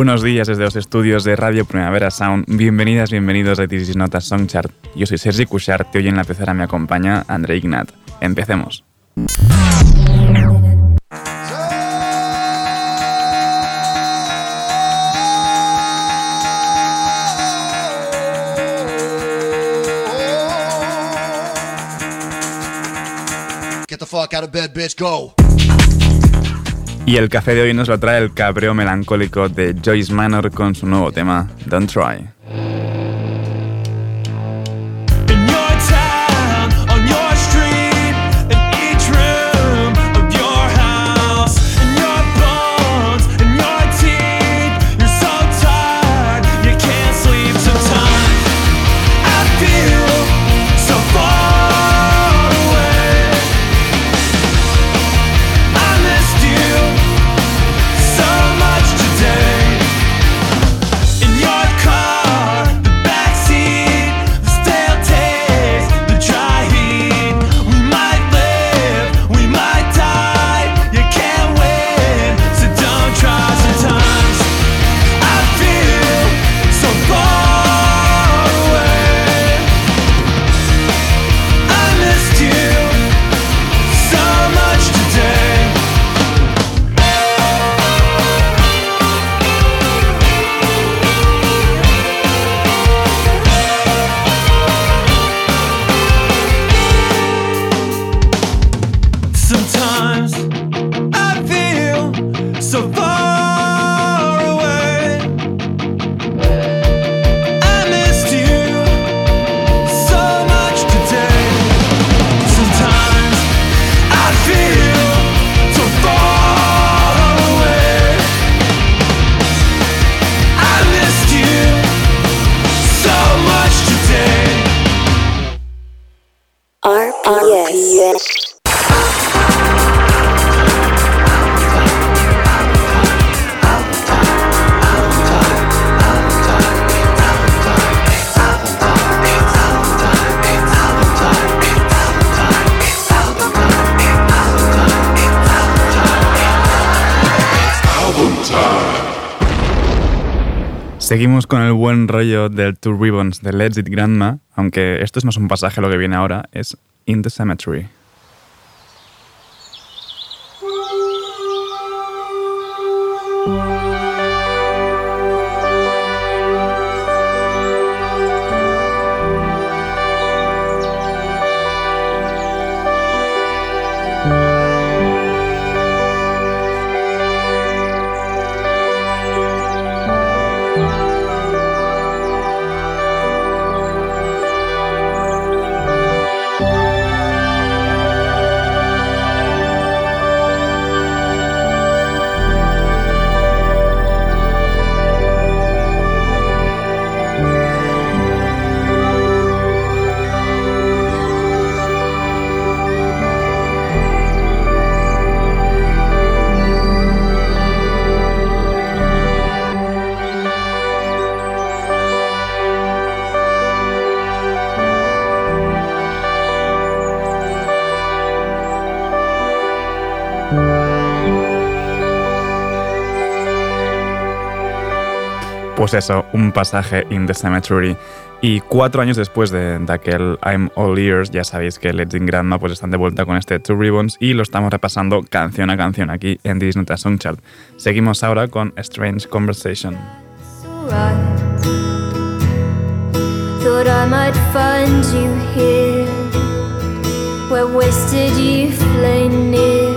Buenos días desde los estudios de Radio Primavera Sound. Bienvenidas, bienvenidos a This is Not Song Chart. Yo soy Sergi Cushart y hoy en la pecera me acompaña André Ignat. Empecemos. Get the fuck out of bed, bitch, go. Y el café de hoy nos lo trae el cabreo melancólico de Joyce Manor con su nuevo tema, Don't Try. Buen rollo del Two Ribbons de Let's Grandma, aunque esto es un pasaje lo que viene ahora, es In the Cemetery. pues eso, un pasaje in the cemetery. Y cuatro años después de, de, aquel I'm All Ears, ya sabéis que Legend and Grandma pues están de vuelta con este Two Ribbons y lo estamos repasando canción a canción aquí en Disney Song Chart. Seguimos ahora con Strange Conversation. Thought I might find you here, where near,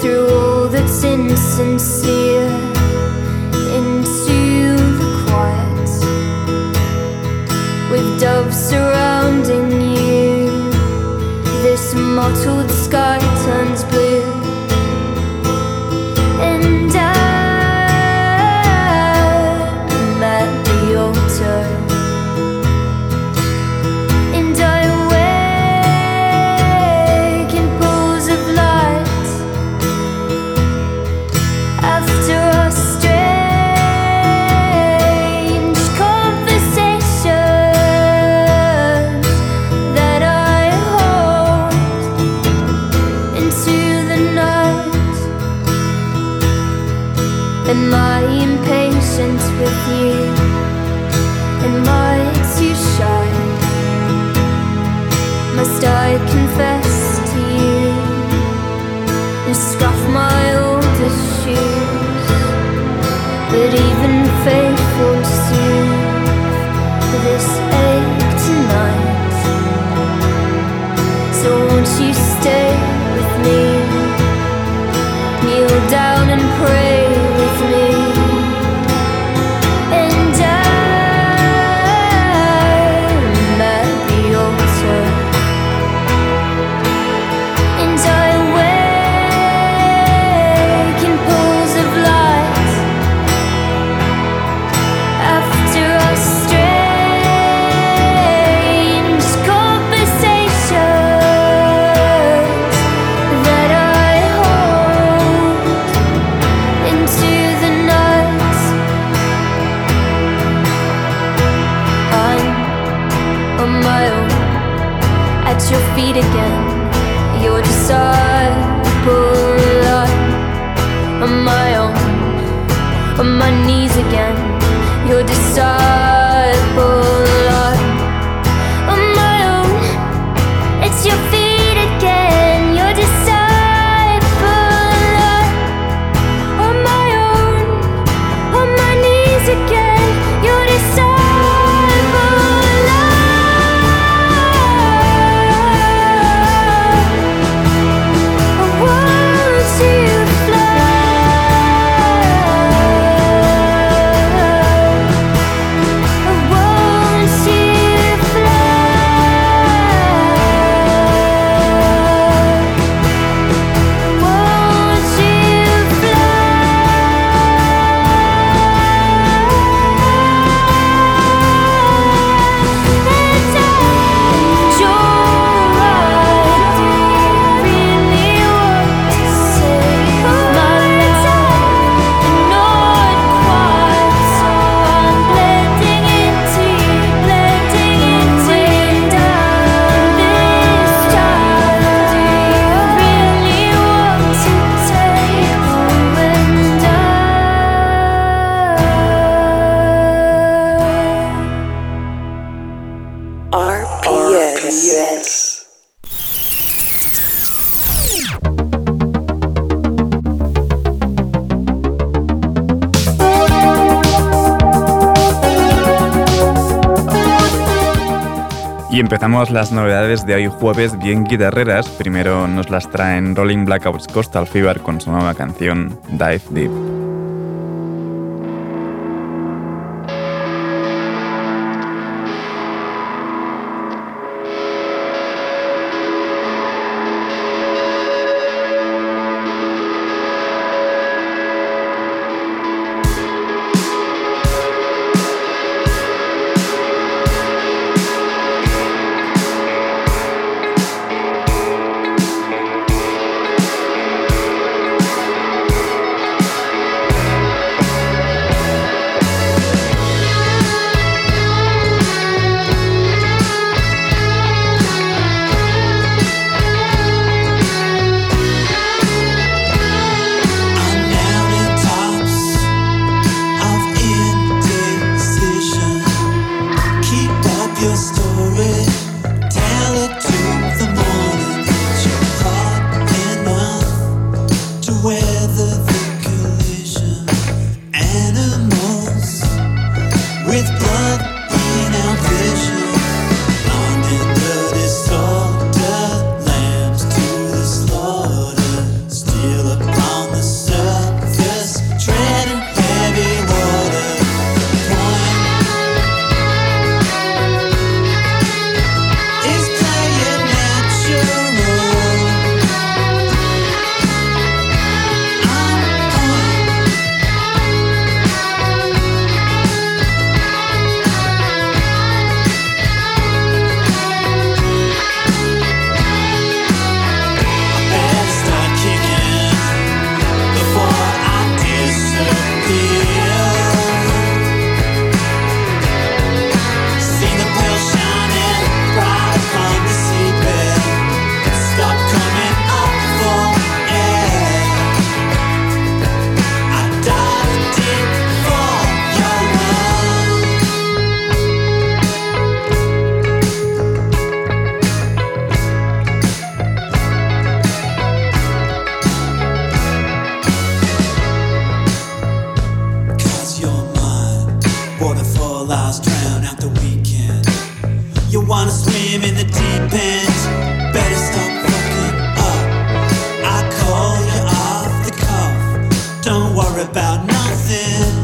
through all that's insincere. surrounding you. This mottled sky turns blue. Empezamos las novedades de hoy jueves bien guitarreras. Primero nos las traen Rolling Blackouts Coastal Fever con su nueva canción Dive Deep. about nothing.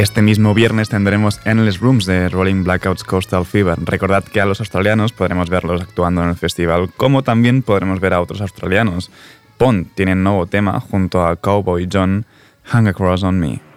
Este mismo viernes tendremos Endless Rooms de Rolling Blackouts Coastal Fever. Recordad que a los australianos podremos verlos actuando en el festival, como también podremos ver a otros australianos. Pond tiene un nuevo tema junto a Cowboy John, Hang Across on Me.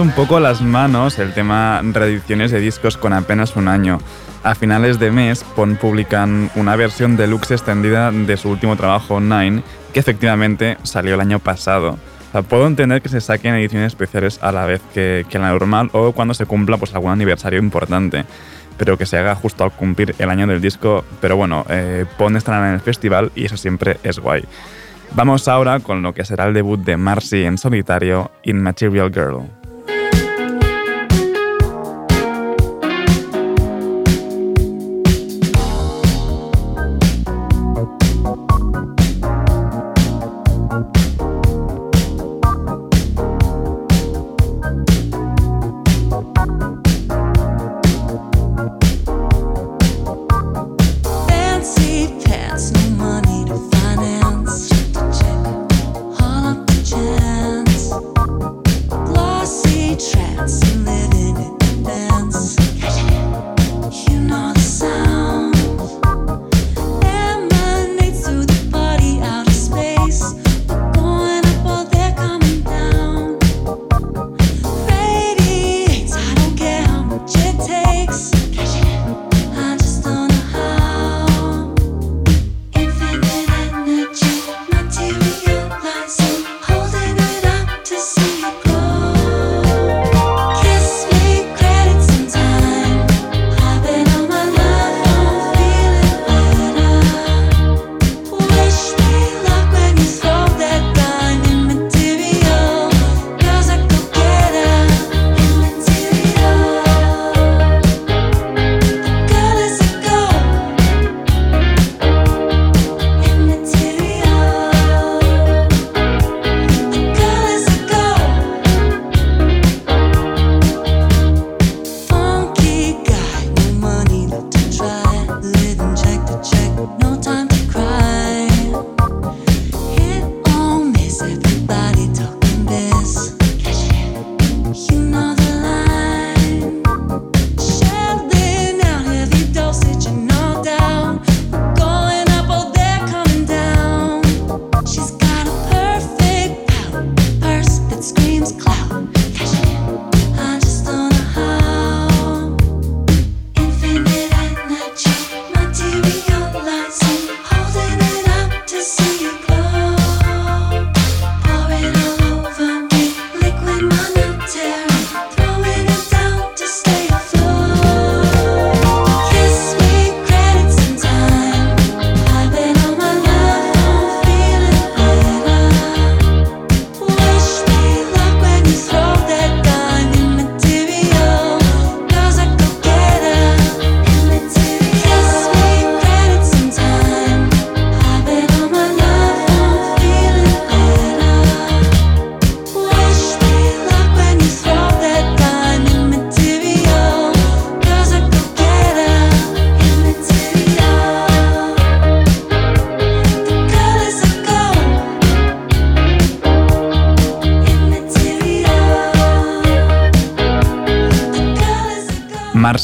Un poco las manos el tema reediciones de discos con apenas un año. A finales de mes, Pon publican una versión deluxe extendida de su último trabajo, Nine, que efectivamente salió el año pasado. O sea, puedo entender que se saquen ediciones especiales a la vez que, que la normal o cuando se cumpla pues, algún aniversario importante, pero que se haga justo al cumplir el año del disco. Pero bueno, eh, Pon estará en el festival y eso siempre es guay. Vamos ahora con lo que será el debut de Marcy en solitario, In Material Girl.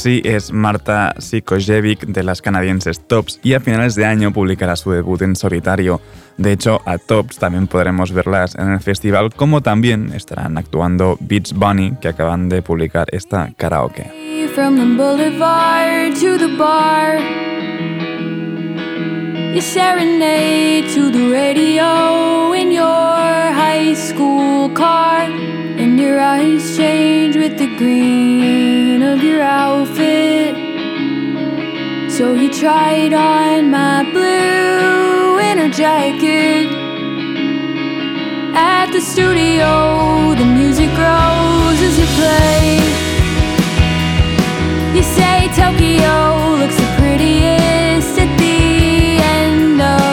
Marcy es Marta Sikojevic de las canadienses Tops y a finales de año publicará su debut en solitario. De hecho, a Tops también podremos verlas en el festival, como también estarán actuando Beach Bunny, que acaban de publicar esta karaoke. Boulevard to the bar, you serenade to the radio in your high school car, and your eyes change with the green of your outfit. So you tried on my blue winter jacket. At the studio, the music grows as you play. You say Tokyo looks the prettiest know.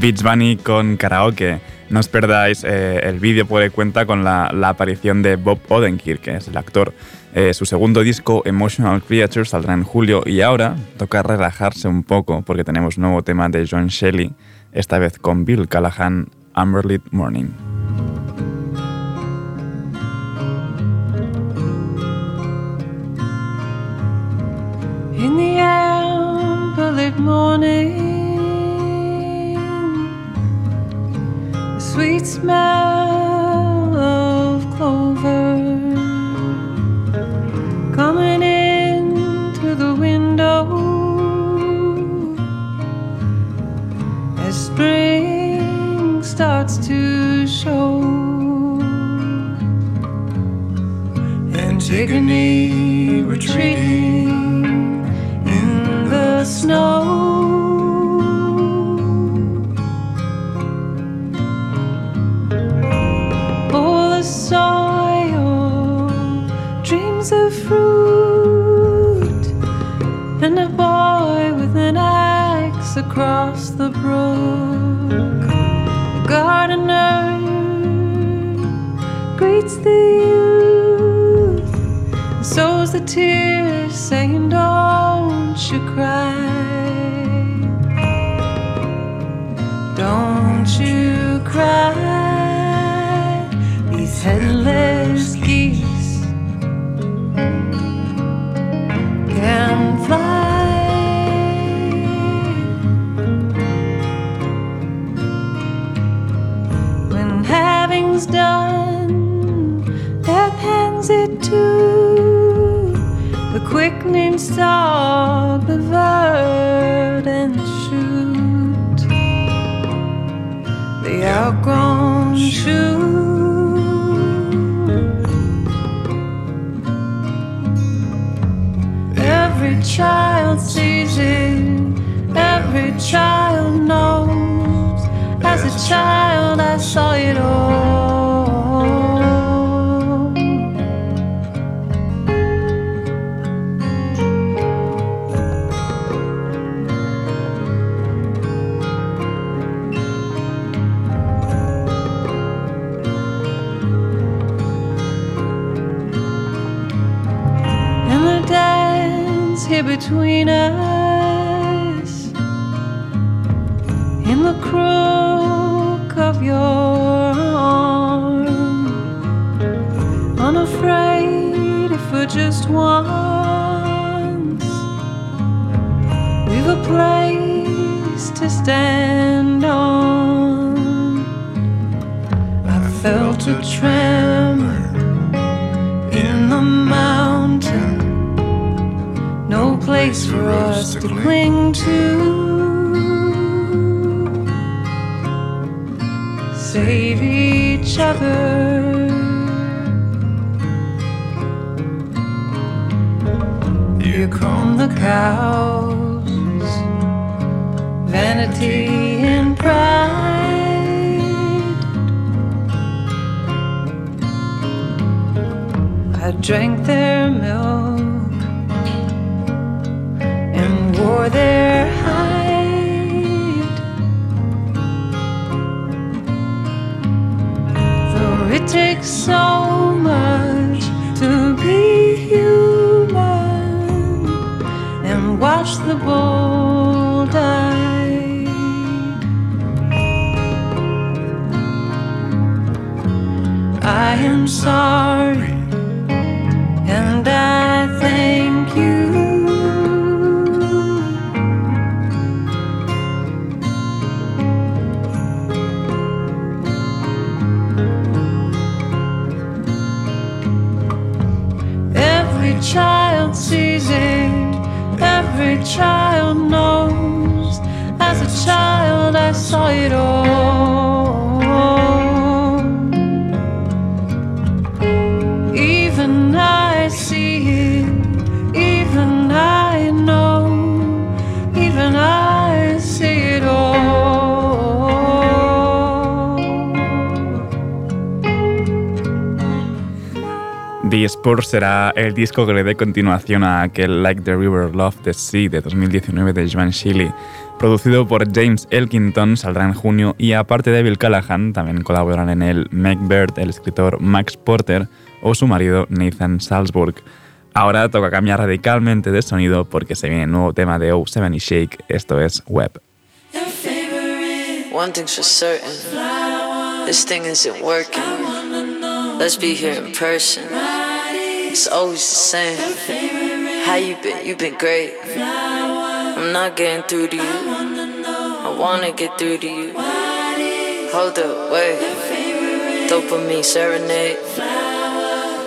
Beach Bunny con karaoke. No os perdáis, eh, el vídeo puede cuenta con la, aparición de Bob Odenkirk, que es el actor. Eh, su segundo disco, Emotional Creature, saldrá en julio y ahora toca relajarse un poco porque tenemos nuevo tema de John Shelley, esta vez con Bill Callahan, Amberlit Morning. Morning, sweet smell of clover coming in through the window as spring starts to show. Antigone retreating in the snow. Across the brook. The gardener greets the youth, and sows the tears, saying, Don't you cry. Don't you cry, having's done, death hands it to the quickening stalk, the verdant shoot, the outgrown shoot. Every child sees it, every child knows. As a child, I saw it all. Between us in the crook of your arm. Unafraid if for just once we've a place to stand on. I felt a tremor place for us to cling to. Save each other. Here come the cows, vanity and pride. I drank their milk their hide. Though it takes so much to be human and watch the bull die. I am sorry I see even I know, even I it. The Spurs será el disco que le dé continuación a aquel Like the River Love the Sea de 2019 de Joan Shilly. Producido por James Elkington, saldrá en junio y aparte de Bill Callahan, también colaboran en él Meg Bird, el escritor Max Porter o su marido Nathan Salzburg. Ahora toca cambiar radicalmente de sonido porque se viene un nuevo tema de O7 y Shake, esto es Web. One thing's for certain, this thing isn't working. Let's be here in person. It's always the same. How you been? You been great. I'm not getting through to you. I wanna get through to you. Hold up, wait. Dopamine serenade.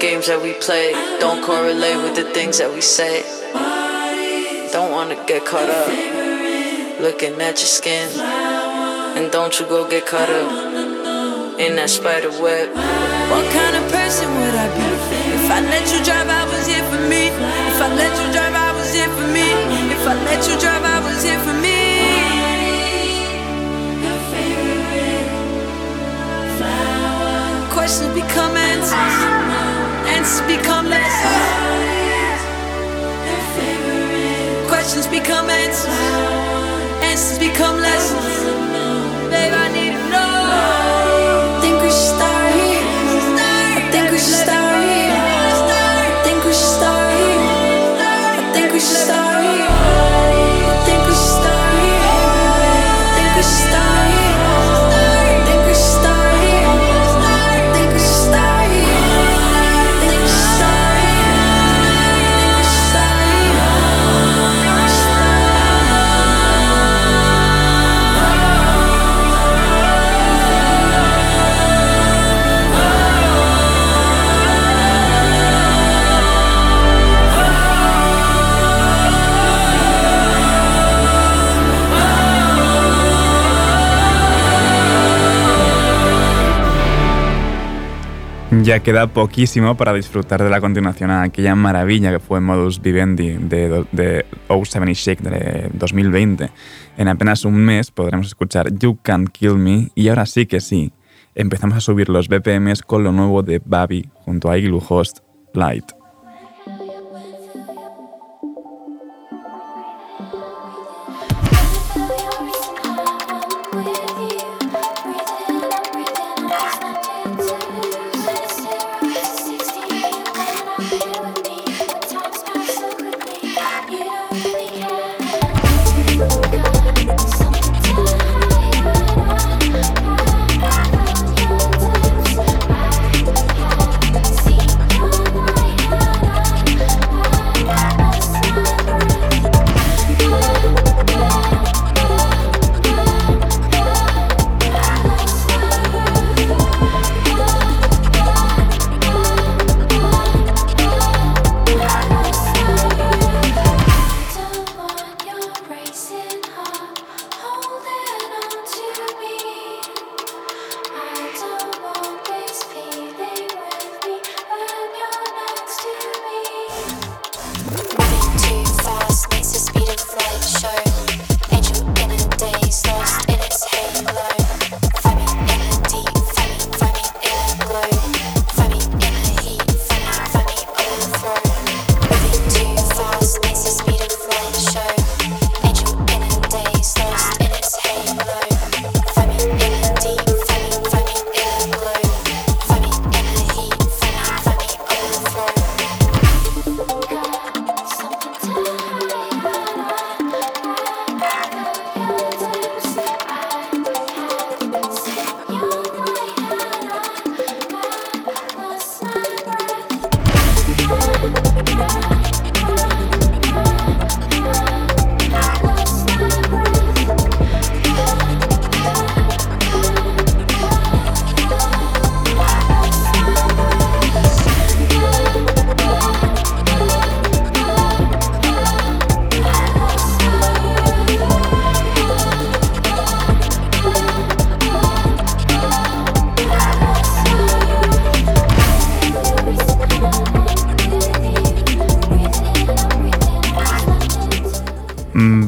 Games that we play don't correlate with the things that we say. Don't wanna get caught up looking at your skin. And don't you go get caught up in that spider web. What kind of person would I be? If I let you drive, I was here for me. If I let you drive, I was here for me. If I let you drive, I was here for me. Questions become answers, answers become lessons. Questions become answers, answers become lessons. Ya queda poquísimo para disfrutar de la continuación a aquella maravilla que fue Modus Vivendi de, de 070 Shake de 2020. En apenas un mes podremos escuchar You Can't Kill Me y ahora sí que sí, empezamos a subir los BPMs con lo nuevo de Babi junto a Igloo Host Light.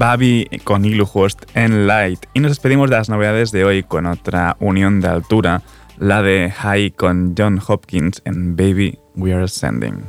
Babi con Igloo Host en Light. Y nos despedimos de las novedades de hoy con otra unión de altura, la de High con John Hopkins en Baby We Are Ascending.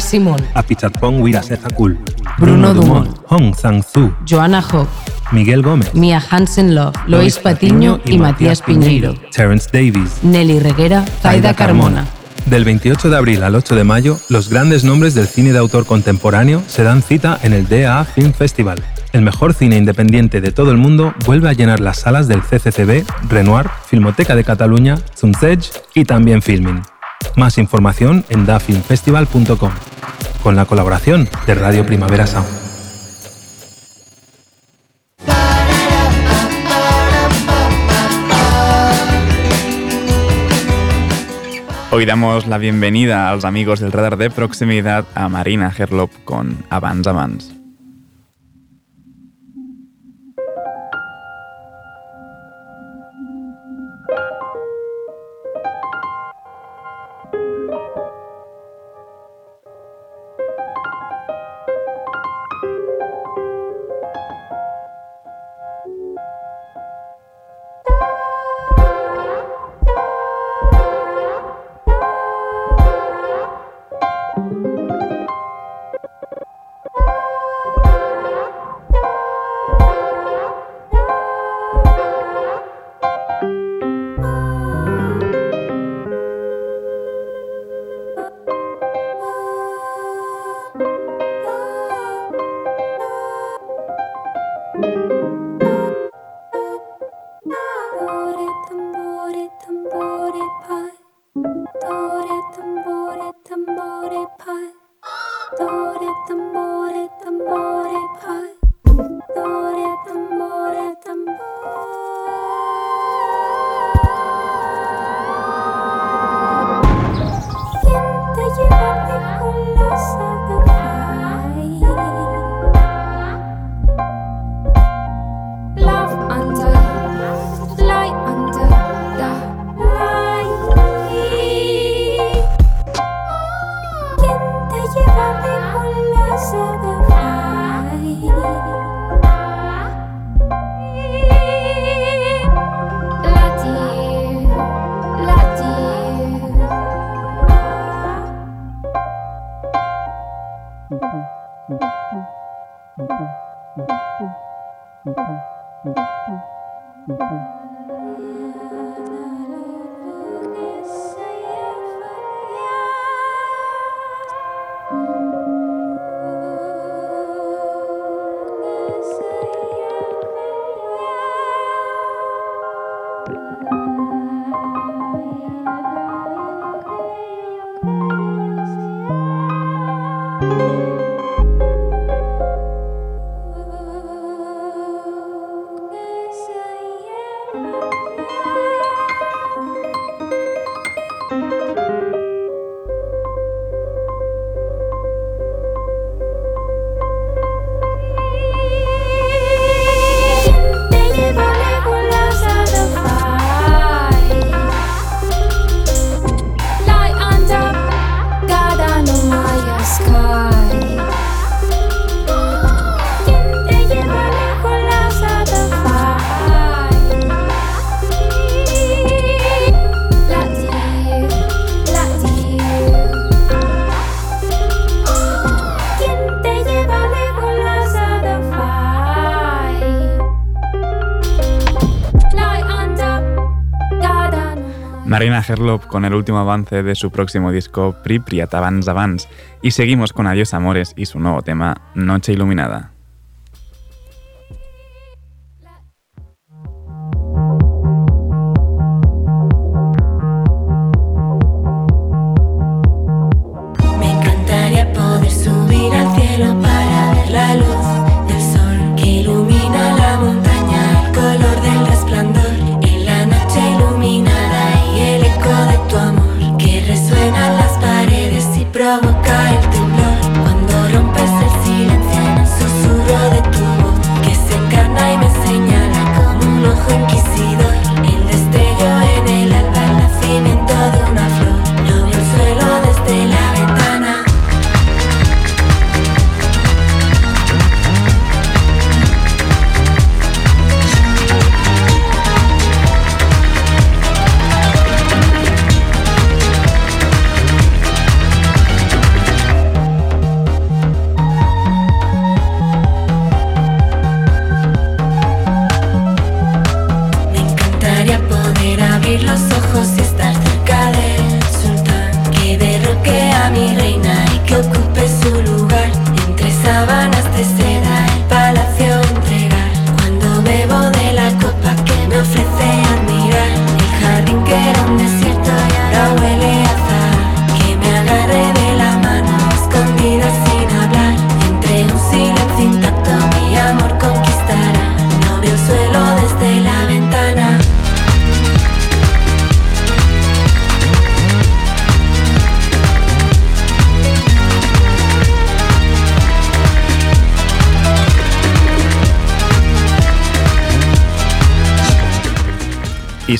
Simón, Apichatpong Wirasethakul, Bruno Dumont, Hong Sang-Zu, Joana Hock, Miguel Gómez, Mia Hansen Love, Lois Patiño y Matías Piñeiro, Terence Davies. Nelly Reguera, Zaida Carmona. Del 28 de abril al 8 de mayo, los grandes nombres del cine de autor contemporáneo se dan cita en el DA Film Festival. El mejor cine independiente de todo el mundo vuelve a llenar las salas del CCCB, Renoir, Filmoteca de Cataluña, Zumzeig y también Filmin. Más información en dafilmfestival.com, con la colaboración de Radio Primavera Sound. Hoy damos la bienvenida a los amigos del radar de proximidad a Marina Herlop con Abans Thank you. Herlop con el último avance de su próximo disco Pripyat Avance Avance y seguimos con Adiós Amores y su nuevo tema Noche Iluminada.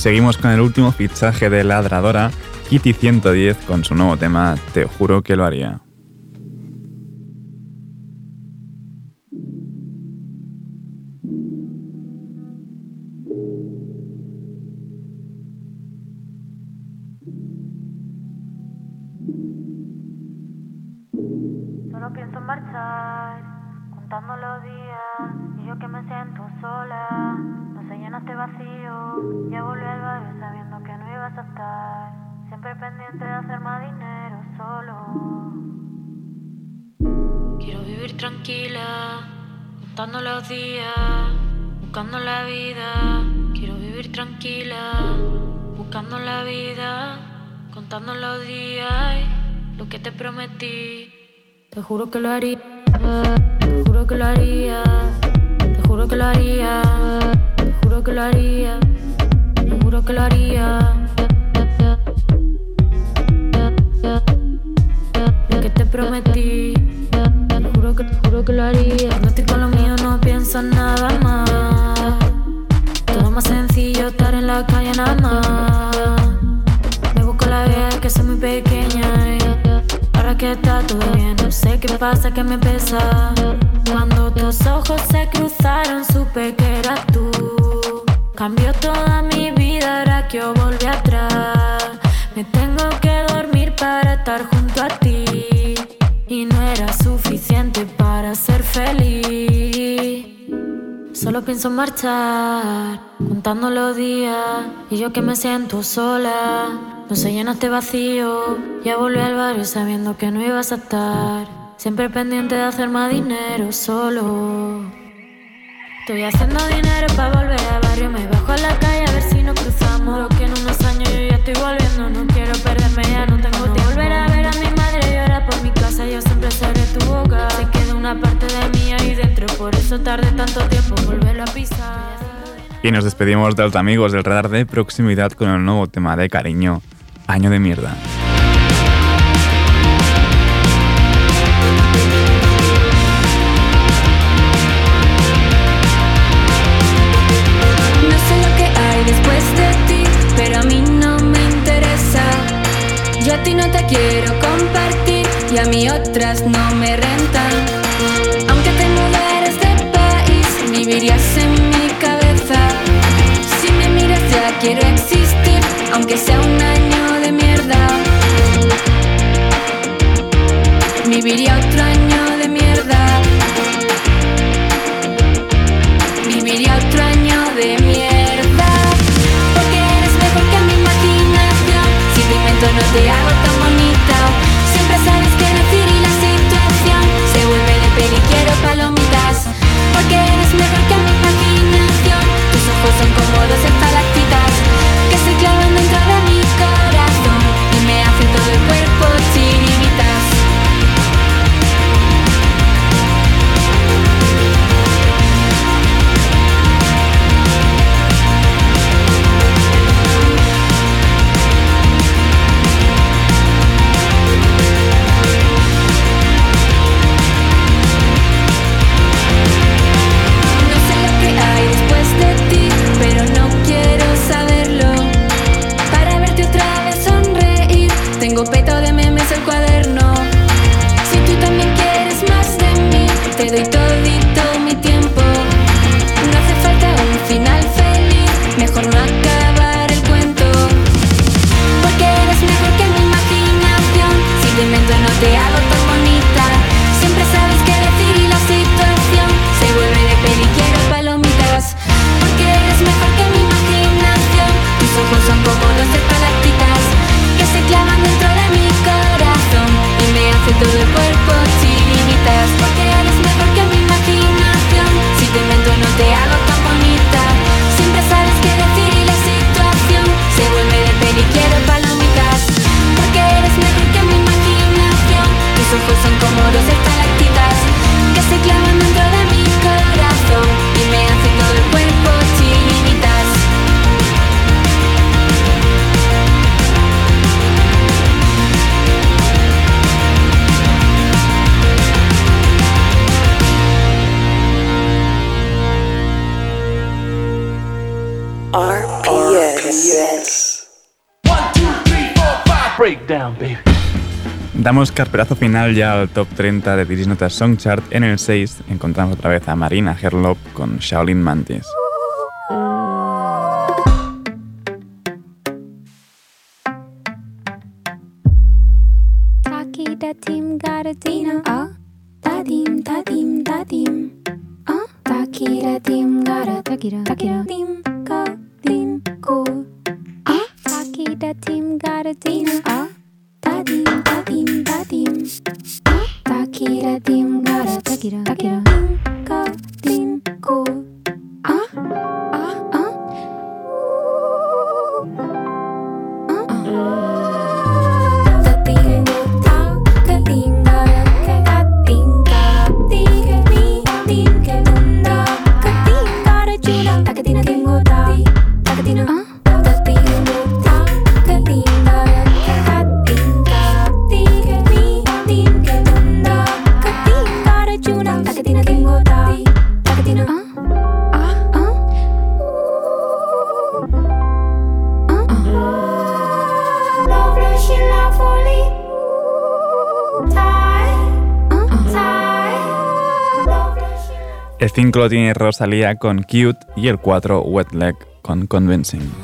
Seguimos con el último fichaje de Ladradora, Kitty 110, con su nuevo tema Te juro que lo haría. Solo pienso en marchar, contando los días y yo que me siento sola. No se llena este vacío, ya volví al barrio sabiendo que no ibas a estar. Siempre pendiente de hacer más dinero solo. Quiero vivir tranquila, contando los días, buscando la vida. Quiero vivir tranquila, buscando la vida, contando los días, y lo que te prometí. Te juro que lo haría, juro que lo haría, te juro que lo haría, te juro que lo haría, te juro que lo haría. Lo que te prometí, te juro que, te juro que lo haría. Cuando estoy con lo mío no pienso en nada más. Todo más sencillo estar en la calle nada más. Me busco la vida que soy muy pequeña y ahora que está todo bien, no sé qué pasa que me pesa. Cuando tus ojos se cruzaron supe que eras tú. Cambió toda mi vida ahora que yo volví atrás. Me tengo que dormir para estar junto a ti. Y no era suficiente para ser feliz. Solo pienso en marchar, contando los días. Y yo que me siento sola, no se llena este vacío. Ya volví al barrio sabiendo que no ibas a estar. Siempre pendiente de hacer más dinero solo. Estoy haciendo dinero para volver al barrio. Me bajo a la calle a ver si nos cruzamos. Lo que en unos años yo ya estoy volviendo. No quiero perderme, ya no tengo tiempo. Volver a ver a mi madre llorar por mi casa. Yo siempre seré tu boca. Se queda una parte de mí ahí dentro. Por eso tardé tanto tiempo en volverlo a pisar. Y nos despedimos de los amigos del radar de proximidad con el nuevo tema de cariño, Año de Mierda. No me rentan. Aunque te mudaras de país, vivirías en mi cabeza. Si me miras ya quiero existir, aunque sea un año de mierda. Viviría otro año de mierda. Viviría otro año de mierda Porque eres mejor que mi imaginación Si te invento no te hago Damos carpetazo final ya al top 30 de This Is Not a Song Chart. En el 6 encontramos otra vez a Marina Herlop con Shaolin Mantis. 5 lo tiene Rosalía con Cute y el 4 Wet Leg con Convincing.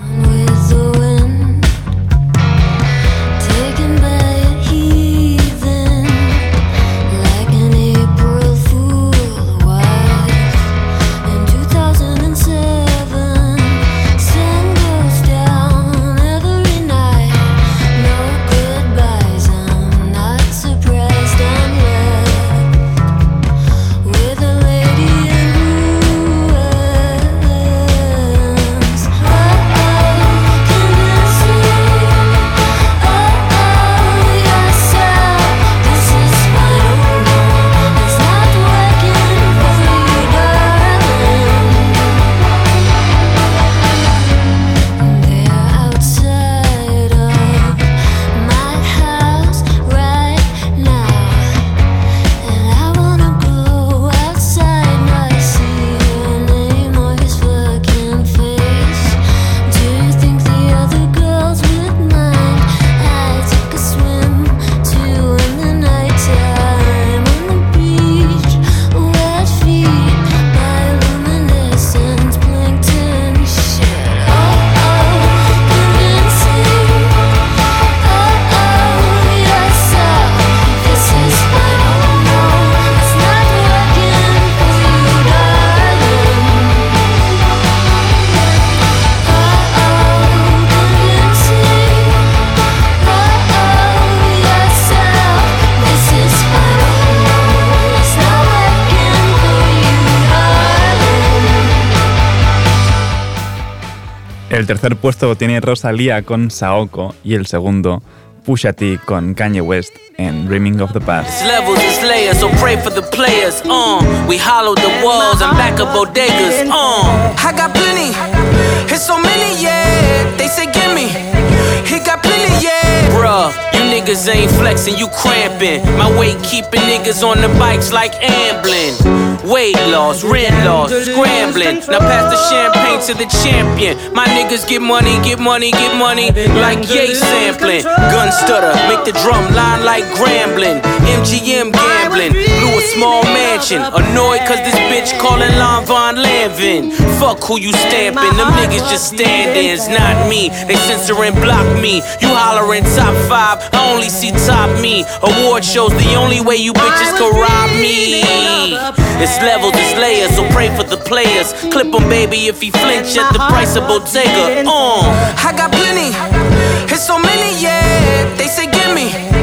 Tercer puesto lo tiene Rosalía con Saoko y el segundo Pusha T con Kanye West en Dreaming of the Past. It's levels, it's layers, so pray for the players. Uh, we hollow the walls and back up bodegas. Uh, I got plenty, it's so many, yeah. They say gimme, he got plenty, yeah. Bruh, you niggas ain't flexing, you cramping. My weight keeping niggas on the bikes like ambling. Weight loss, rent loss, scrambling. Now pass the champagne to the champion. My niggas get money, get money, get money. Like yay sampling. Gun stutter, make the drum line like grambling. MGM gambling. Blew a small mansion. Annoyed cause this bitch calling Lon Von Lanvin. Fuck who you stamping. Them niggas just stand-ins, not me. They censor and block me. You hollering top five, I only see top me. Award shows the only way you bitches can rob me. It's levels, it's layers, so pray for the players. Clip 'em, baby, if he flinch at the price of Bottega. Uh, I got plenty, it's so many, yeah. They say gimme, he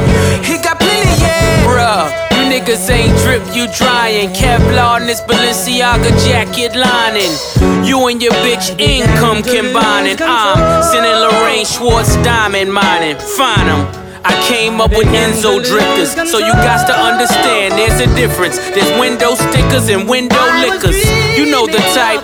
niggas ain't drip, you drying. Kevlar in this Balenciaga jacket lining. You and your bitch income combining. I'm sending Lorraine Schwartz diamond mining. Find. I came up with Enzo drifters, so you got to understand there's a difference. There's window stickers and window liquors. You know the type.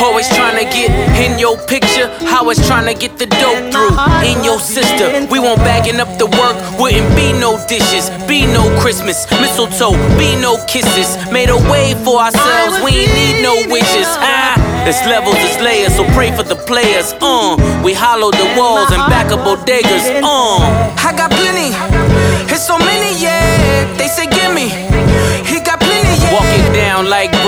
Always trying to get in your picture, always trying to get the dope through. In your sister, we won't bagging up the work, wouldn't be no dishes, be no Christmas, mistletoe, be no kisses. Made a way for ourselves, we ain't need no wishes. Ah, it's levels, it's layers, so pray for the players. Uh, we hollow the walls and back up bodegas. Uh, I got plenty, it's It's so many, yeah. They say, give me. He got plenty, yeah. Walk it down like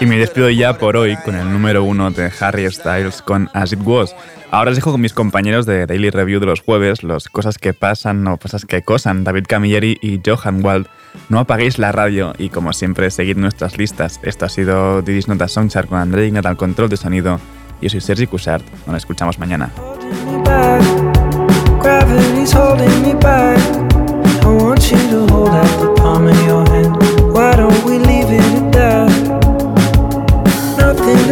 Y me despido ya por hoy con el número uno de Harry Styles con As It Was. Ahora os dejo con mis compañeros de Daily Review de los jueves, los cosas que pasan o cosas que cosan, David Camilleri y Johan Wald. No apaguéis la radio y como siempre seguid nuestras listas. Esto ha sido Didis Nota Songchart con André Ignat al control de sonido. Yo soy Sergi Cushart. Nos escuchamos mañana.